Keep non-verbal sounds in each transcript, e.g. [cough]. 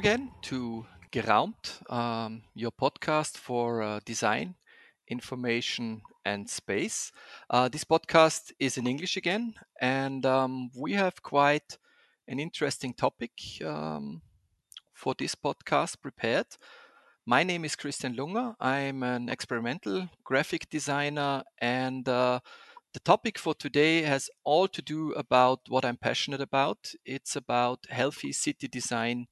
again to Geraumt, um, your podcast for uh, design, information, and space. Uh, this podcast is in English again, and um, we have quite an interesting topic um, for this podcast prepared. My name is Christian Lunger. I'm an experimental graphic designer, and uh, the topic for today has all to do about what I'm passionate about. It's about healthy city design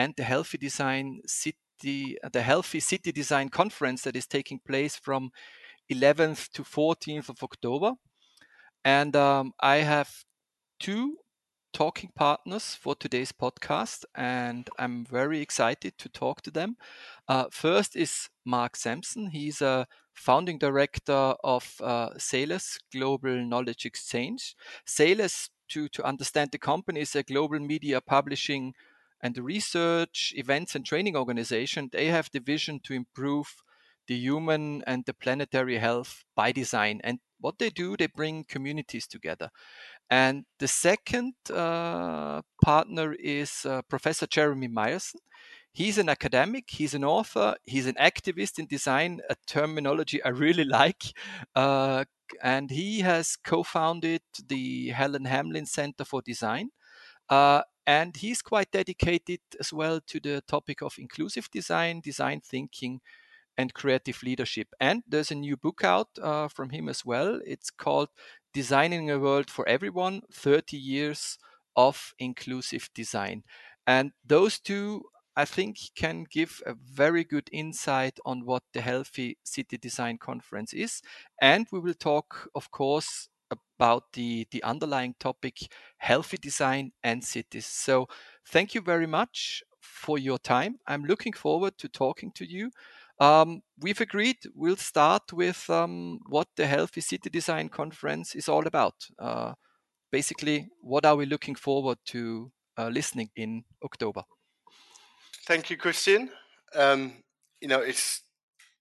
and the healthy design city, the healthy city design conference that is taking place from 11th to 14th of October. And um, I have two talking partners for today's podcast, and I'm very excited to talk to them. Uh, first is Marc Sansom. He's a founding director of uh, Salus Global Knowledge Exchange. Salus, to, to understand the company, is a global media publishing and the research, events, and training organization. They have the vision to improve the human and the planetary health by design. And what they do, they bring communities together. And the second uh, partner is uh, Professor Jeremy Myerson. He's an academic, he's an author, he's an activist in design, a terminology I really [laughs] like. Uh, and he has co founded the Helen Hamlyn Center for Design. Uh, and he's quite dedicated as well to the topic of inclusive design, design thinking, and creative leadership. And there's a new book out uh, from him as well. It's called Designing a World for Everyone 30 Years of Inclusive Design. And those two, I think, can give a very good insight on what the Healthy City Design Conference is. And we will talk, of course, about the, the underlying topic healthy design and cities. So, thank you very much for your time. I'm looking forward to talking to you. Um, we've agreed we'll start with um, what the Healthy City Design Conference is all about. Uh, basically, what are we looking forward to uh, listening in October? Thank you, Christian. Um, you know, it's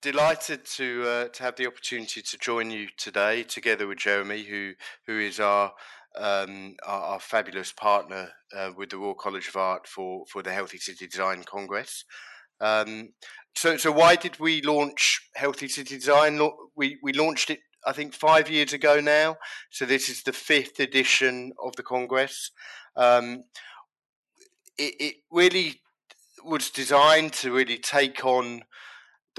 delighted to uh, to have the opportunity to join you today, together with Jeremy, who who is our um, our, our, fabulous partner uh, with the Royal College of Art for for the Healthy City Design Congress. Um, so, so why did we launch Healthy City Design? We we launched it, I think, five years ago now. So this is the fifth edition of the congress. Um, it, it really was designed to really take on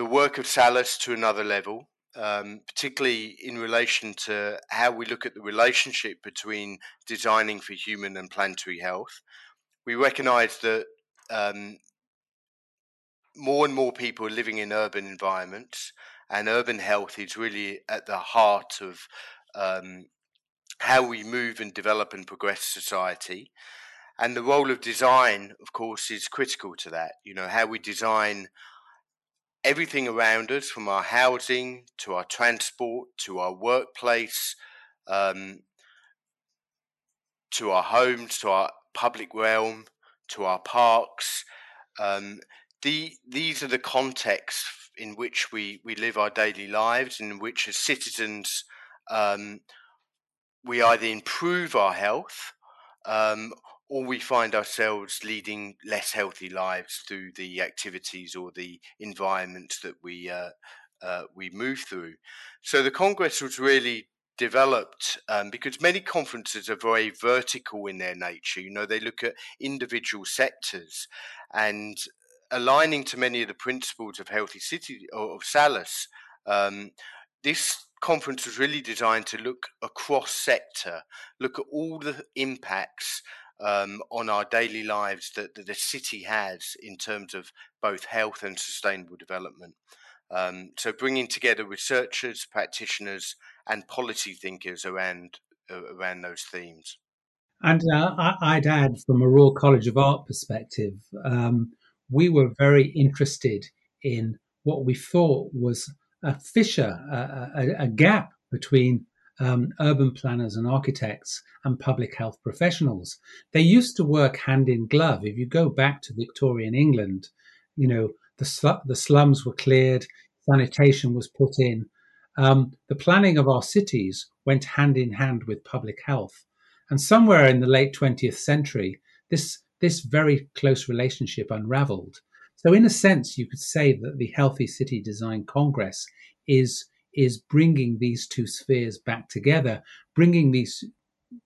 the work of Salus to another level. Um, particularly in relation to how we look at the relationship between designing for human and planetary health. We recognise that um, more and more people are living in urban environments, and urban health is really at the heart of um, how we move and develop and progress society. And the role of design, of course, is critical to that. You know, how we design everything around us, from our housing to our transport to our workplace, um, to our homes, to our public realm, to our parks. Um, the, these are the contexts in which we, we live our daily lives, in which as citizens um, we either improve our health um, or we find ourselves leading less healthy lives through the activities or the environments that we uh, uh, we move through. So the Congress was really developed um, because many conferences are very vertical in their nature. You know, they look at individual sectors, and aligning to many of the principles of healthy city or of Salus, um, this conference was really designed to look across sector, look at all the impacts um, on our daily lives that, that, the city has in terms of both health and sustainable development. Um, so, bringing together researchers, practitioners, and policy thinkers around uh, around those themes. And uh, I'd add, from a Royal College of Art perspective, um, we were very interested in what we thought was a fissure, a, a, a gap between um, urban planners and architects and public health professionals. They used to work hand in glove. If you go back to Victorian England, you know, the, sl- the slums were cleared, sanitation was put in. Um, the planning of our cities went hand in hand with public health. And somewhere in the late 20th century, this this very close relationship unraveled. So, in a sense, you could say that the Healthy City Design Congress is is bringing these two spheres back together, bringing these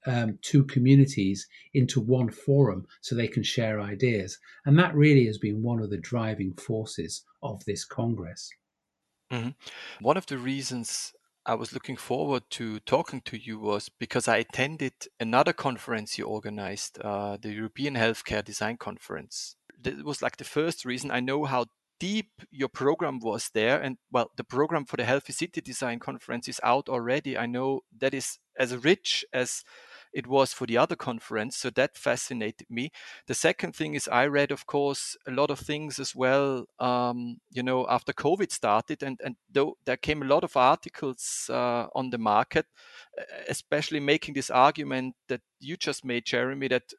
um, two communities into one forum so they can share ideas. And that really has been one of the driving forces of this Congress. Mm-hmm. One of the reasons I was looking forward to talking to you was because I attended another conference you organized, uh, the European Healthcare Design Conference. That was like the first reason I know how deep your program was there. And well, the program for the Healthy City Design Conference is out already. I know that is as rich as it was for the other conference. So that fascinated me. The second thing is I read, of course, a lot of things as well. Um, you know, after COVID started, and and though there came a lot of articles uh, on the market, especially making this argument that you just made, Jeremy, that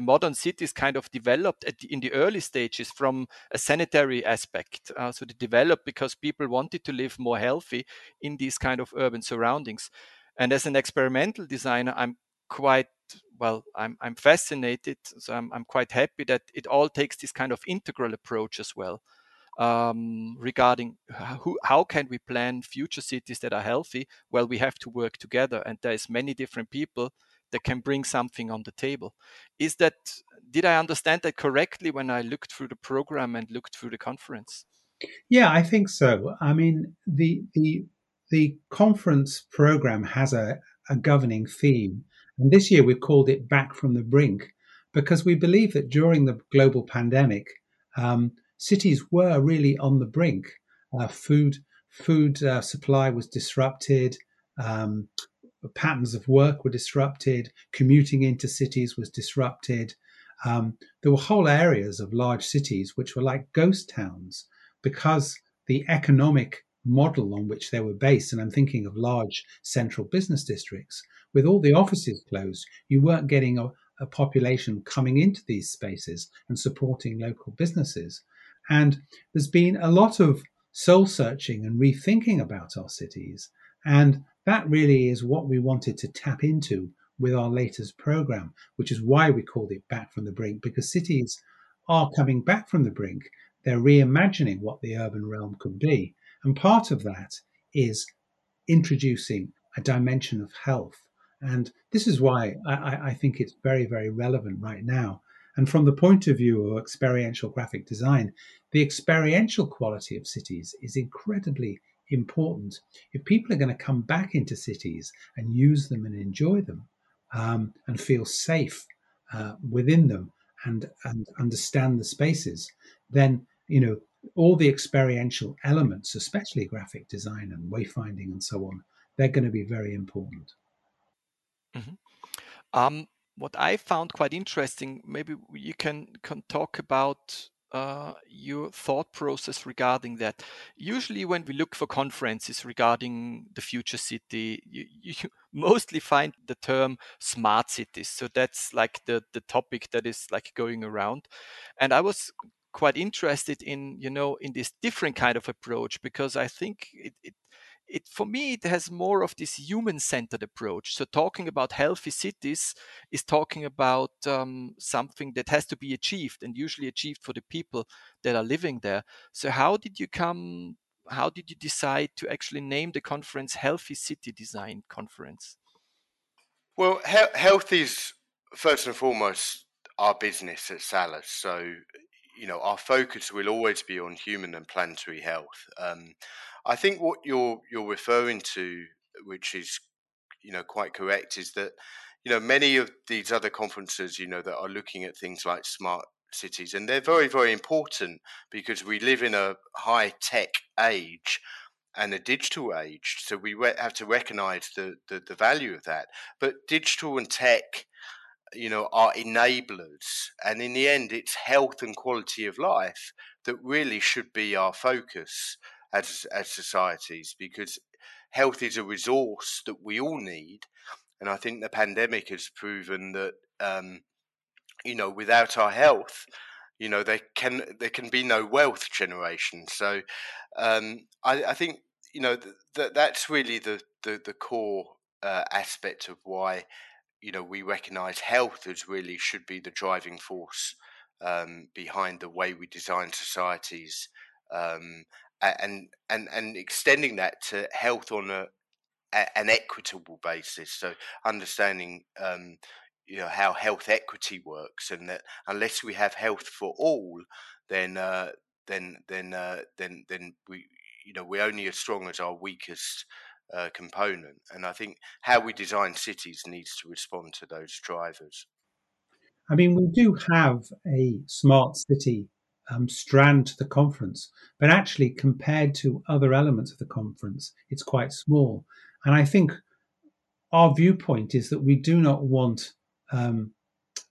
modern cities kind of developed the, in the early stages from a sanitary aspect. Uh, so they developed because people wanted to live more healthy in these kind of urban surroundings. And as an experimental designer, I'm quite well. I'm I'm fascinated. So I'm I'm quite happy that it all takes this kind of integral approach as well. Um, regarding who, how can we plan future cities that are healthy? Well, we have to work together, and there's many different people that can bring something on the table. Is that did I understand that correctly when I looked through the program and looked through the conference? Yeah, I think so. I mean, the the the conference program has a, a governing theme. And this year we've called it Back from the Brink because we believe that during the global pandemic, um, cities were really on the brink. Uh, food food uh, supply was disrupted. Um, patterns of work were disrupted. Commuting into cities was disrupted. Um, there were whole areas of large cities which were like ghost towns because the economic model on which they were based, and I'm thinking of large central business districts, with all the offices closed, you weren't getting a, a population coming into these spaces and supporting local businesses. And there's been a lot of soul searching and rethinking about our cities. And that really is what we wanted to tap into with our latest program, which is why we called it Back from the Brink, because cities are coming back from the brink. They're reimagining what the urban realm could be. And part of that is introducing a dimension of health. And this is why I, I, think it's very, very relevant right now. And from the point of view of experiential graphic design, the experiential quality of cities is incredibly important. If people are going to come back into cities and use them and enjoy them um, and feel safe uh, within them and, and understand the spaces, then you know all the experiential elements, especially graphic design and wayfinding and so on, they're going to be very important. Mm-hmm. Um, what I found quite interesting, maybe you can, can talk about uh, your thought process regarding that. Usually, when we look for conferences regarding the future city, you, [laughs] you mostly find the term smart cities. So that's like the the topic that is like going around. And I was quite interested in you know in this different kind of approach because I think it, it it for me it has more of this human centered approach so talking about healthy cities is talking about um, something that has to be achieved and usually achieved for the people that are living there so how did you come how did you decide to actually name the conference healthy city design conference well he- health is first and foremost our business at Salus. So you know, our focus will always be on human and planetary health. Um, I think what you're you're referring to, which is you know quite correct, is that you know many of these other conferences, you know, that are looking at things like smart cities, and they're very very important because we live in a high tech age and a digital age, so we have to recognise the, the the value of that. But digital and tech you know, are enablers. And in the end, it's health and quality of life that really should be our focus as, as societies because health is a resource that we all need. And I think the pandemic has proven that, um, you know, without our health, you know, there can there can be no wealth generation. So um, I, I, think you know that that's really the the, the core uh, aspect of why you know we recognise health as really should be the driving force um, behind the way we design societies, um, and and and extending that to health on a, a an equitable basis. So understanding. Um, you know how health equity works, and that unless we have health for all, then uh, then then uh, then then we you know we're only as strong as our weakest uh, component. And I think how we design cities needs to respond to those drivers. I mean, we do have a smart city um, strand to the conference, but actually, compared to other elements of the conference, it's quite small. And I think our viewpoint is that we do not want um,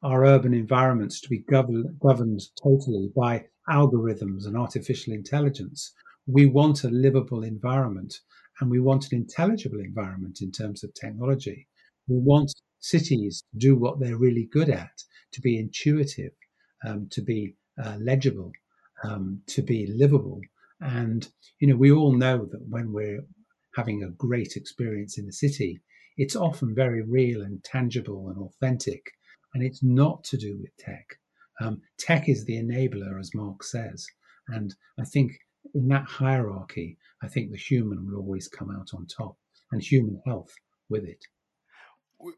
our urban environments to be governed, totally by algorithms and artificial intelligence. We want a livable environment and we want an intelligible environment in terms of technology. We want cities to do what they're really good at, to be intuitive, um, to be uh, legible, um, to be livable. And, you know, we all know that when we're having a great experience in the city, it's often very real and tangible and authentic. And it's not to do with tech. Um, tech is the enabler, as Mark says. And I think in that hierarchy, I think the human will always come out on top and human health with it.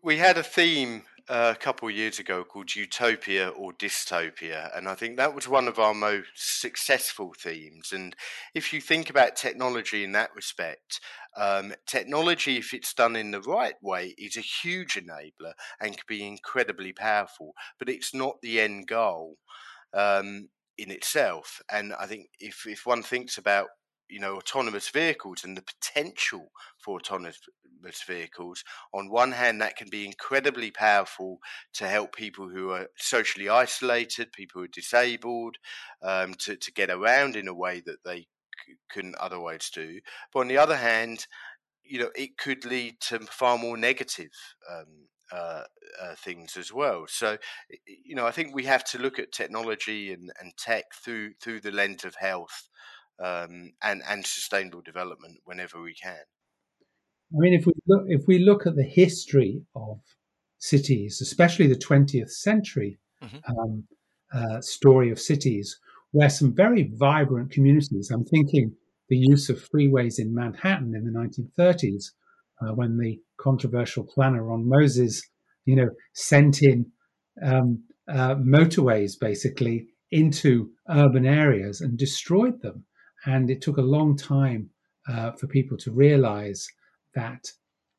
We had a theme a couple of years ago called Utopia or Dystopia, and I think that was one of our most successful themes. And if you think about technology in that respect, um, technology, if it's done in the right way, is a huge enabler and can be incredibly powerful, but it's not the end goal. Um, in itself. And I think if, if one thinks about you know autonomous vehicles and the potential for autonomous vehicles on one hand that can be incredibly powerful to help people who are socially isolated people who are disabled um, to, to get around in a way that they c- couldn't otherwise do but on the other hand you know it could lead to far more negative um, uh, uh, things as well. So, you know, I think we have to look at technology and, and tech through through the lens of health um, and and sustainable development whenever we can. I mean, if we look if we look at the history of cities, especially the 20th century mm-hmm. um, uh, story of cities, where some very vibrant communities. I'm thinking the use of freeways in Manhattan in the 1930s uh, when the controversial planner Ron Moses, you know, sent in um, uh, motorways basically into urban areas and destroyed them. And it took a long time uh, for people to realize that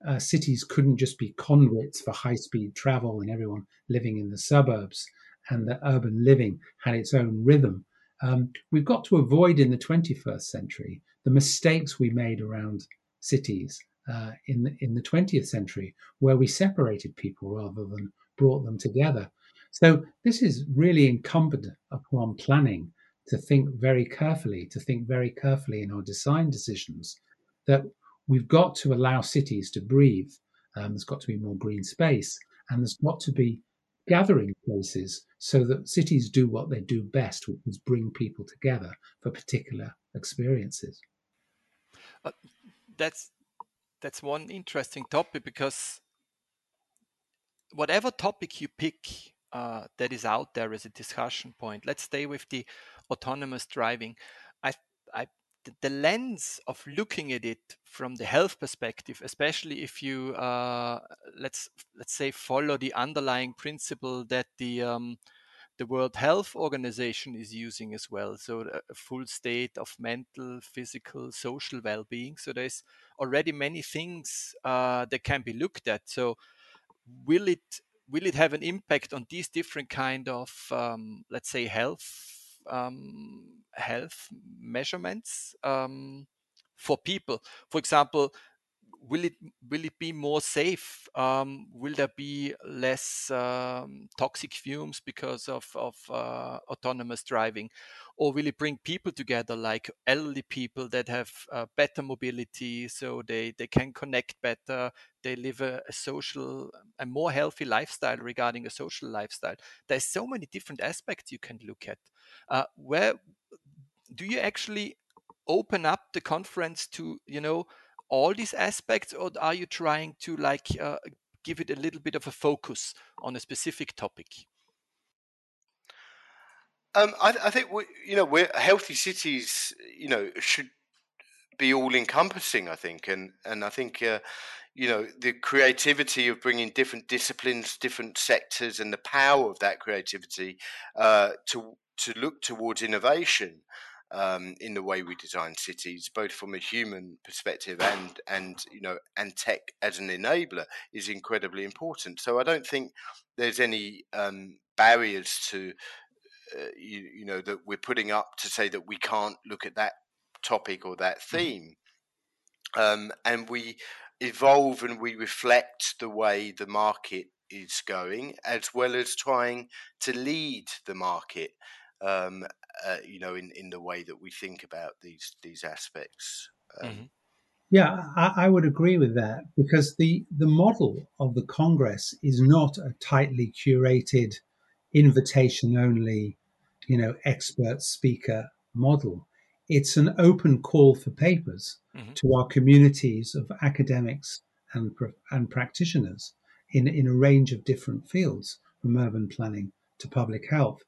uh, cities couldn't just be conduits for high speed travel and everyone living in the suburbs, and that urban living had its own rhythm. Um, we've got to avoid in the 21st century the mistakes we made around cities uh, in the, in the 20th century, where we separated people rather than brought them together. So this is really incumbent upon planning to think very carefully, to think very carefully in our design decisions that we've got to allow cities to breathe. Um, there's got to be more green space, and there's got to be gathering places so that cities do what they do best, which is bring people together for particular experiences. Uh, that's that's one interesting topic because whatever topic you pick uh, that is out there as a discussion point, let's stay with the autonomous driving. I, I, the lens of looking at it from the health perspective, especially if you uh, let's let's say follow the underlying principle that the um, the World Health Organization is using as well. So a full state of mental, physical, social well-being. So there's already many things uh, that can be looked at. So will it will it have an impact on these different kind of um, let's say health um, health measurements um, for people? For example, will it will it be more safe? Um, will there be less um, toxic fumes because of of uh, autonomous driving, or will it bring people together, like elderly people that have uh, better mobility, so they they can connect better, they live a, a, social, a more healthy lifestyle regarding a social lifestyle. There's so many different aspects you can look at. Uh, where do you actually open up the conference to you know all these aspects or are you trying to like uh, give it a little bit of a focus on a specific topic? Um, I, I, think we, you know, we're healthy cities. You know, should be all encompassing. I think, and and I think, uh, you know, the creativity of bringing different disciplines, different sectors, and the power of that creativity uh, to to look towards innovation um, in the way we design cities, both from a human perspective and and you know and tech as an enabler is incredibly important. So I don't think there's any um, barriers to uh, you, you know that we're putting up to say that we can't look at that topic or that mm-hmm. theme, um, and we evolve and we reflect the way the market is going, as well as trying to lead the market um, uh, you know, in, in the way that we think about these these aspects. Um, mm-hmm. Yeah, I, I, would agree with that because the the model of the Congress is not a tightly curated, invitation only, you know, expert speaker model. It's an open call for papers mm-hmm. to our communities of academics and and practitioners in in a range of different fields, from urban planning to public health.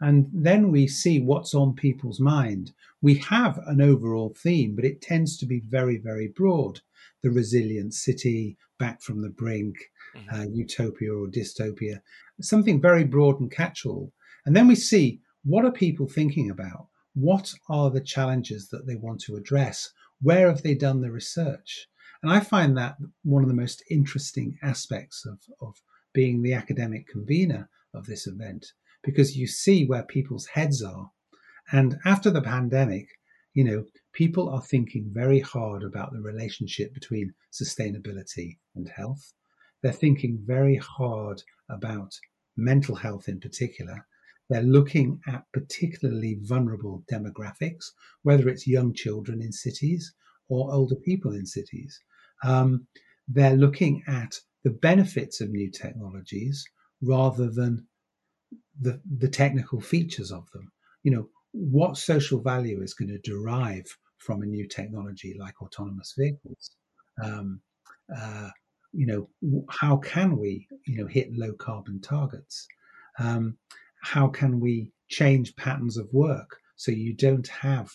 And then we see what's on people's mind. We have an overall theme, but it tends to be very, very broad. The resilient city, back from the brink, mm-hmm. uh, utopia or dystopia, something very broad and catch all. And then we see what are people thinking about? What are the challenges that they want to address? Where have they done the research? And I find that one of the most interesting aspects of, of being the academic convener of this event because you see where people's heads are. And after the pandemic, you know, people are thinking very hard about the relationship between sustainability and health. They're thinking very hard about mental health in particular. They're looking at particularly vulnerable demographics, whether it's young children in cities or older people in cities. Um, they're looking at the benefits of new technologies rather than the, the technical features of them. You know, what social value is going to derive from a new technology like autonomous vehicles? Um, uh, you know, how can we, you know, hit low carbon targets? Um, how can we change patterns of work so you don't have,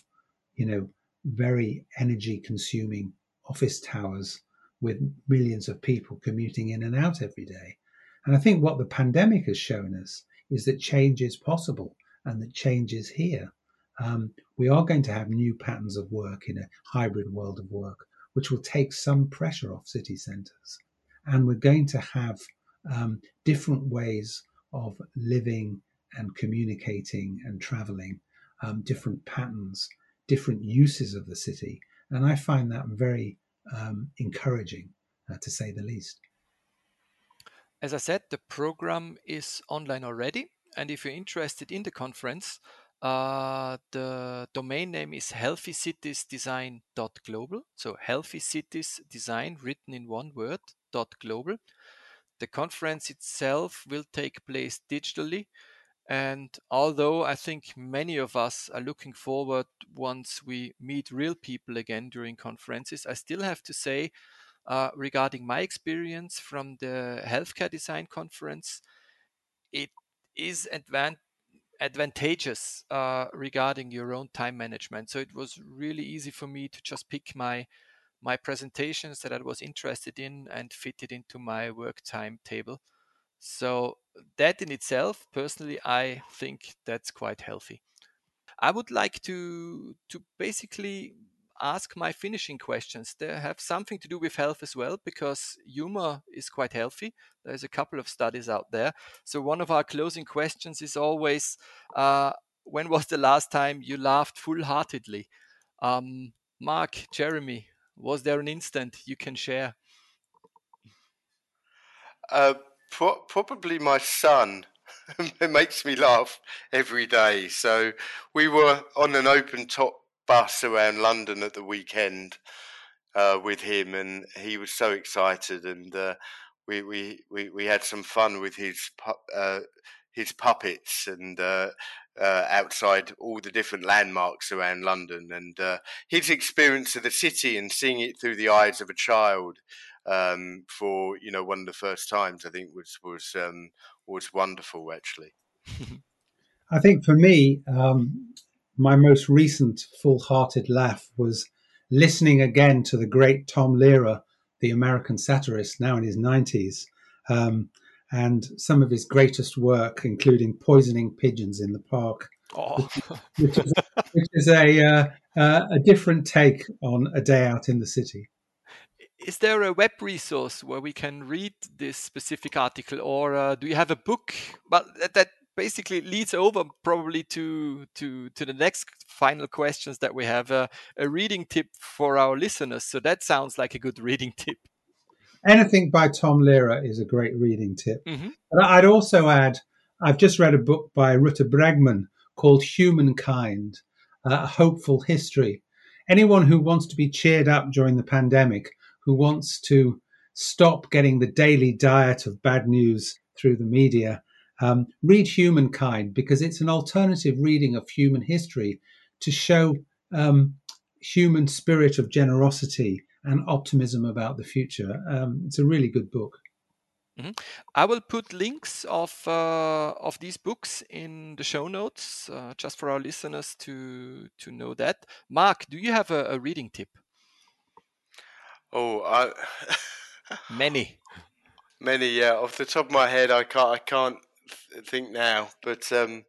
you know, very energy consuming office towers with millions of people commuting in and out every day? And I think what the pandemic has shown us is that change is possible and that change is here. Um, we are going to have new patterns of work in a hybrid world of work, which will take some pressure off city centres. And we're going to have um, different ways of living and communicating and traveling, um, different patterns, different uses of the city. And I find that very um, encouraging, uh, to say the least. As I said, the program is online already. And if you're interested in the conference, uh, the domain name is healthycitiesdesign.global. So healthy cities design written in one word, dot global. The conference itself will take place digitally. And although I think many of us are looking forward once we meet real people again during conferences, I still have to say uh, regarding my experience from the healthcare design conference, it is advan- advantageous uh, regarding your own time management. So it was really easy for me to just pick my my presentations that I was interested in and fit it into my work timetable. So that in itself, personally, I think that's quite healthy. I would like to to basically ask my finishing questions. They have something to do with health as well, because humor is quite healthy. There's a couple of studies out there. So, one of our closing questions is always uh, when was the last time you laughed full heartedly? Um, Mark, Jeremy, was there an instant you can share? Uh, pro- probably my son. [laughs] it makes me laugh every day. So we were on an open top bus around London at the weekend uh, with him, and he was so excited, and uh, we, we we we had some fun with his pu- uh, his puppets and. Uh, uh, outside all the different landmarks around London, and uh, his experience of the city and seeing it through the eyes of a child um, for you know one of the first times. I think was was um, was wonderful actually. [laughs] I think for me, um, my most recent full-hearted laugh was listening again to the great Tom Lehrer, the American satirist, now in his nineties, um, and some of his greatest work, including poisoning pigeons in the park. Oh. Which, is, which, is, a uh, uh, a different take on a day out in the city. Is there a web resource where we can read this specific article, or uh, do you have a book? Well, that, that basically leads over probably to to to the next final questions that we have uh, a reading tip for our listeners. So that sounds like a good [laughs] reading tip. Anything by tom lehrer is a great reading tip. Mm-hmm. but i'd also add i've just read a book by rutger bregman called humankind a hopeful history. Anyone who wants to be cheered up during the pandemic who wants to stop getting the daily diet of bad news through the media um, read Humankind because it's an alternative reading of human history to show um, human spirit of generosity and optimism about the future. Um, it's a really good book. Mm-hmm. I will put links of uh, of these books in the show notes, uh, just for our listeners to to know that. Mark, do you have a, a reading tip? Oh, I... [laughs] many, many. Yeah, off the top of my head, I can't. I can't think now, but um,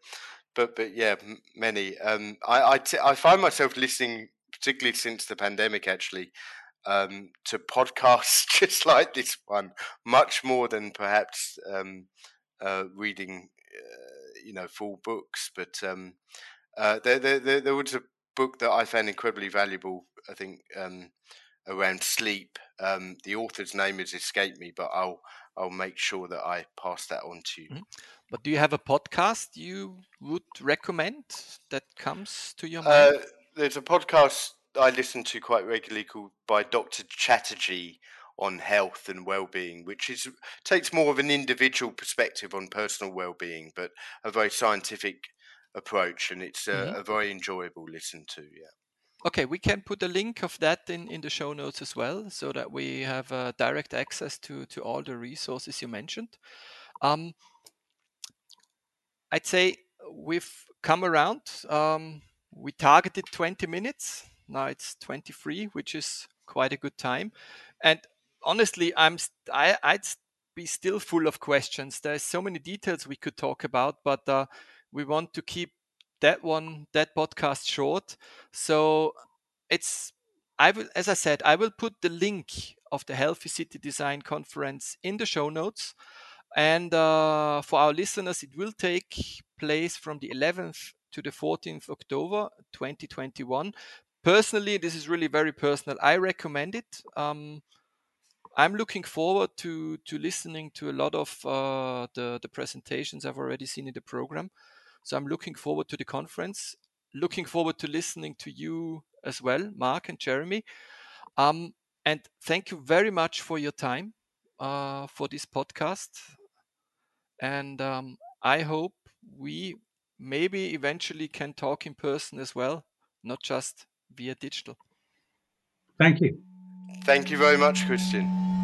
but but yeah, many. Um, I I, t- I find myself listening, particularly since the pandemic, actually, um, to podcasts [laughs] just like this one, much more than perhaps um, uh, reading, uh, you know, full books. But um, uh, there, there, there was a book that I found incredibly valuable. I think um, around sleep. Um, the author's name has escaped me, but I'll I'll make sure that I pass that on to you. Mm-hmm. But do you have a podcast you would recommend that comes to your mind? Uh, there's a podcast I listen to quite regularly called by Dr. Chatterjee on health and well-being, which is takes more of an individual perspective on personal well-being, but a very scientific approach, and it's a, mm-hmm. a very enjoyable listen to. Yeah. Okay, we can put a link of that in, in the show notes as well, so that we have uh, direct access to to all the resources you mentioned. Um, I'd say we've come around. Um, we targeted 20 minutes. Now it's 23, which is quite a good time. And honestly, I'm I, I'd be still full of questions. There's so many details we could talk about, but uh, we want to keep that one, that podcast short. So it's, I will, as I said, I will put the link of the Healthy City Design Conference in the show notes. And uh, for our listeners, it will take place from the 11th to the 14th October 2021. Personally, this is really very personal. I recommend it. Um, I'm looking forward to to listening to a lot of uh, the the presentations I've already seen in the program. So I'm looking forward to the conference. Looking forward to listening to you as well, Mark and Jeremy. Um, and thank you very much for your time uh, for this podcast. And um, I hope we maybe eventually can talk in person as well, not just via digital. Thank you. Thank you very much, Christian.